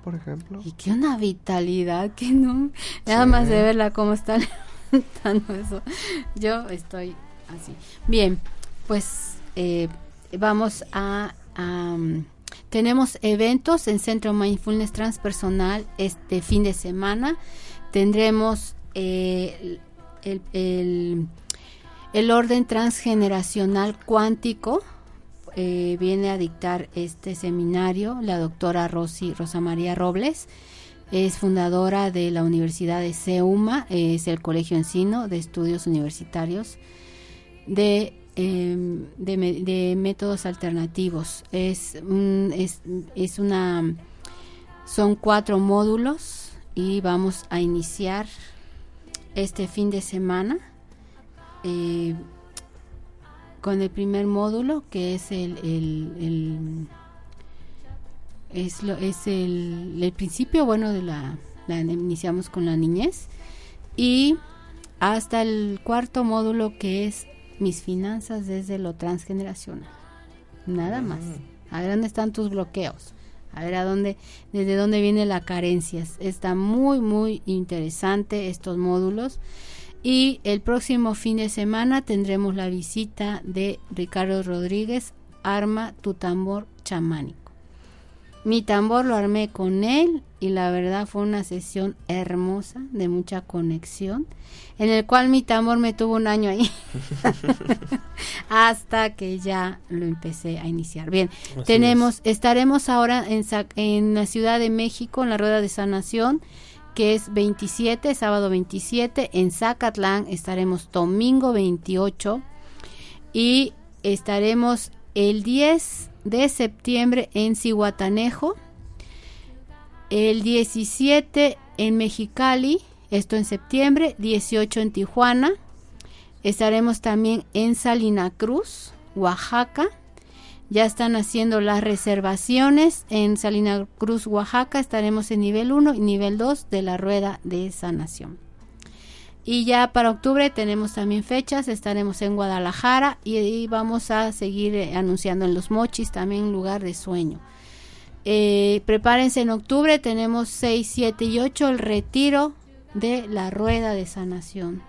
Por ejemplo. Y que una vitalidad que no... Nada Sí. más de verla cómo está levantando eso. Yo estoy así. Bien, pues eh, vamos a... um, tenemos eventos en Centro Mindfulness Transpersonal este fin de semana. Tendremos eh, el, el- el orden transgeneracional cuántico. eh, viene a dictar este seminario la doctora Rosy Rosa María Robles. Es fundadora de la Universidad de CEUMA, es el Colegio Encino de Estudios Universitarios de, de, me- de métodos alternativos. Es, un- es, es una, son cuatro módulos y vamos a iniciar este fin de semana eh, con el primer módulo que es el, el- el- es lo es el, el principio bueno de la, la iniciamos con la niñez y hasta el cuarto módulo que es mis finanzas desde lo transgeneracional. Nada más. A ver dónde están tus bloqueos a ver a dónde desde dónde viene la carencia está muy muy interesante estos módulos. Y el próximo fin de semana tendremos la visita de Ricardo Rodríguez arma tu tambor chamánico. Mi tambor lo armé con él y la verdad fue una sesión hermosa de mucha conexión en el cual mi tambor me tuvo un año ahí hasta que ya lo empecé a iniciar. Bien, Así tenemos estaremos ahora en, en la Ciudad de México en la rueda de sanación que es 27, sábado 27 en Zacatlán, estaremos domingo 28 y estaremos el 10 de septiembre en Cihuatanejo, el 17 en Mexicali, esto en septiembre, 18 en Tijuana, estaremos también en Salina Cruz, Oaxaca, ya están haciendo las reservaciones en Salina Cruz, Oaxaca, estaremos en nivel 1 y nivel 2 de la rueda de sanación. Y ya para octubre tenemos también fechas, estaremos en Guadalajara y, y vamos a seguir eh, anunciando en Los Mochis también lugar de sueño. Eh, prepárense en octubre, tenemos 6, 7 y 8 el retiro de la rueda de sanación.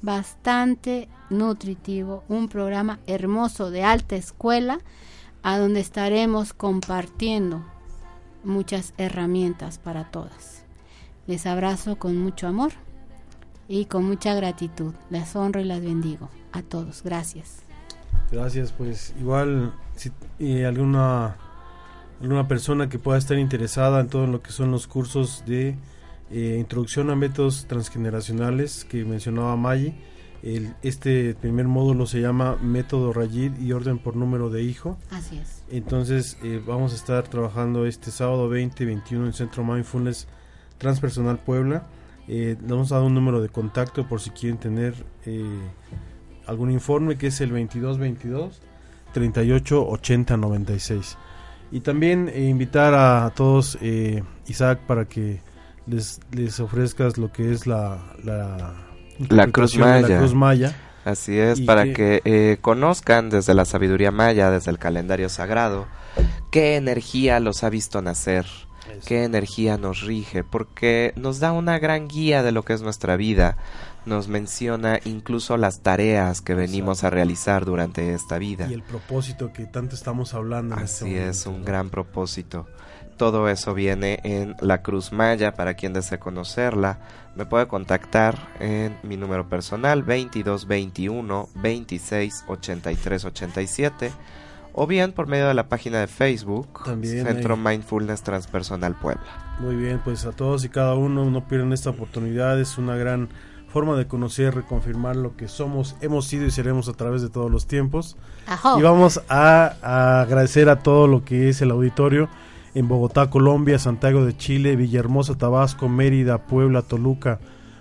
Bastante nutritivo, un programa hermoso de alta escuela a donde estaremos compartiendo muchas herramientas para todas. Les abrazo con mucho amor y con mucha gratitud. Las honro y las bendigo a todos. Gracias. Gracias, pues igual si eh, alguna alguna persona que pueda estar interesada en todo lo que son los cursos de eh, introducción a métodos transgeneracionales que mencionaba Maggi, el, este primer módulo se llama método Rayid y orden por número de hijo. Así es. Entonces eh, vamos a estar trabajando este sábado 20 21 en Centro Mindfulness Transpersonal Puebla. Eh, le vamos a dar un número de contacto por si quieren tener eh, algún informe que es el 2222 38 80 96. Y también invitar a, a todos, Isaac, para que les, les ofrezcas lo que es la, la, La Cruz de la Maya. Cruz Maya. Así es, para que- que eh, conozcan desde la sabiduría maya, desde el calendario sagrado, qué energía los ha visto nacer, qué energía nos rige, porque nos da una gran guía de lo que es nuestra vida, nos menciona incluso las tareas que venimos a realizar durante esta vida. Y el propósito que tanto estamos hablando. en este Así es, un ¿no? gran propósito. Todo eso viene en la Cruz Maya para quien desee conocerla. Me puede contactar en mi número personal 2221 26 83 87 o bien por medio de la página de Facebook También Centro hay- Mindfulness Transpersonal Puebla. Muy bien, pues a todos y cada uno no pierdan esta oportunidad. Es una gran forma de conocer, reconfirmar lo que somos, hemos sido y seremos a través de todos los tiempos. Ajo. Y vamos a, a agradecer a todo lo que es el auditorio en Bogotá, Colombia, Santiago de Chile, Villahermosa, Tabasco, Mérida, Puebla, Toluca,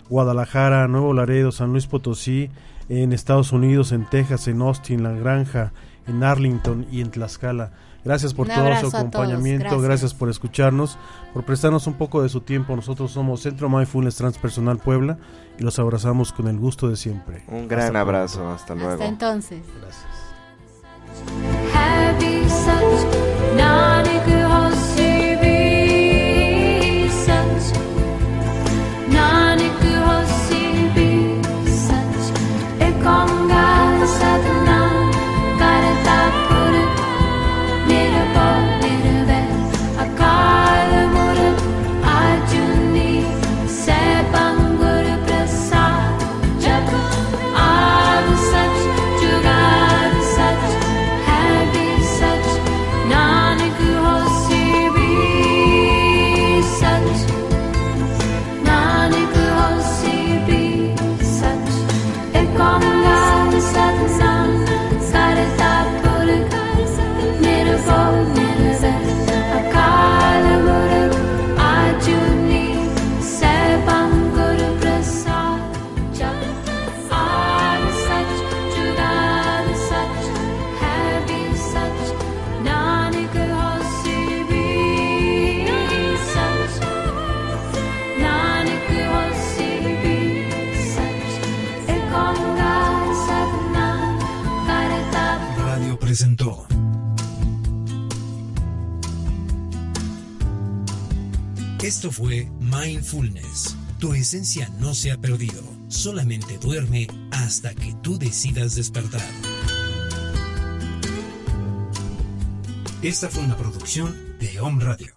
Guadalajara, Nuevo Laredo, San Luis Potosí, en Estados Unidos, en Texas, en Austin, La Granja, en Arlington y en Tlaxcala. Gracias por Un todo su acompañamiento, gracias. gracias por escucharnos, por prestarnos un poco de su tiempo. Nosotros somos Centro Mindfulness Transpersonal Puebla y los abrazamos con el gusto de siempre. Un gran Hasta abrazo, hasta luego. Hasta entonces. Gracias. Esto fue Mindfulness. Tu esencia no se ha perdido, solamente duerme hasta que tú decidas despertar. Esta fue una producción de Home Radio.